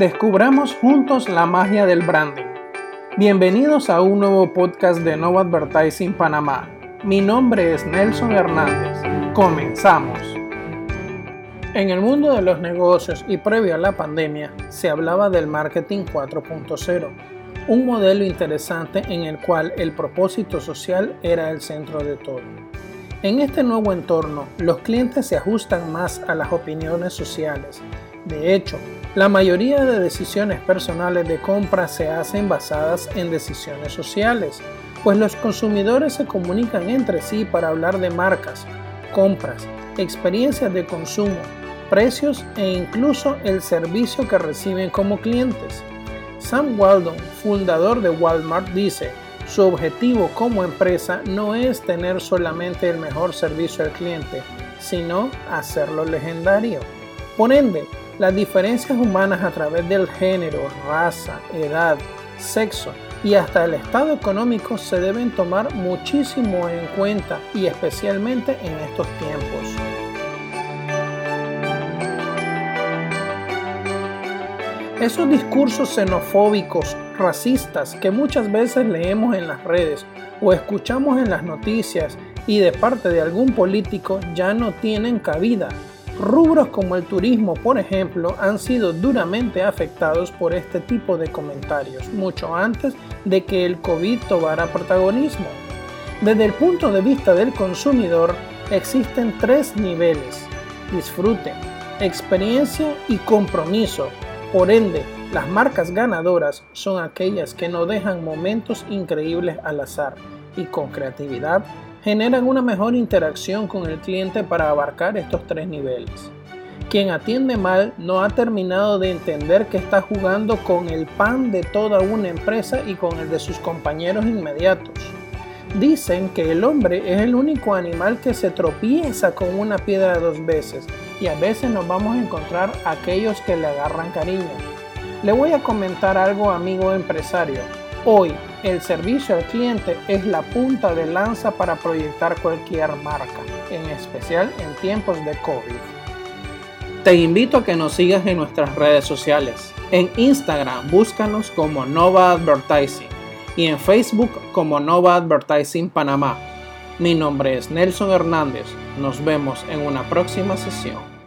Descubramos juntos la magia del branding. Bienvenidos a un nuevo podcast de Nova Advertising Panamá. Mi nombre es Nelson Hernández. Comenzamos. En el mundo de los negocios y previo a la pandemia, se hablaba del marketing 4.0, un modelo interesante en el cual el propósito social era el centro de todo. En este nuevo entorno, los clientes se ajustan más a las opiniones sociales. De hecho, la mayoría de decisiones personales de compra se hacen basadas en decisiones sociales, pues los consumidores se comunican entre sí para hablar de marcas, compras, experiencias de consumo, precios e incluso el servicio que reciben como clientes. Sam Waldon, fundador de Walmart, dice, su objetivo como empresa no es tener solamente el mejor servicio al cliente, sino hacerlo legendario. Por ende, las diferencias humanas a través del género, raza, edad, sexo y hasta el estado económico se deben tomar muchísimo en cuenta y especialmente en estos tiempos. Esos discursos xenofóbicos, racistas que muchas veces leemos en las redes o escuchamos en las noticias y de parte de algún político ya no tienen cabida Rubros como el turismo, por ejemplo, han sido duramente afectados por este tipo de comentarios, mucho antes de que el COVID tomara protagonismo. Desde el punto de vista del consumidor, existen tres niveles, disfrute, experiencia y compromiso. Por ende, las marcas ganadoras son aquellas que no dejan momentos increíbles al azar y con creatividad generan una mejor interacción con el cliente para abarcar estos tres niveles. Quien atiende mal no ha terminado de entender que está jugando con el pan de toda una empresa y con el de sus compañeros inmediatos. Dicen que el hombre es el único animal que se tropieza con una piedra dos veces y a veces nos vamos a encontrar aquellos que le agarran cariño. Le voy a comentar algo amigo empresario. Hoy el servicio al cliente es la punta de lanza para proyectar cualquier marca, en especial en tiempos de COVID. Te invito a que nos sigas en nuestras redes sociales. En Instagram búscanos como Nova Advertising y en Facebook como Nova Advertising Panamá. Mi nombre es Nelson Hernández. Nos vemos en una próxima sesión.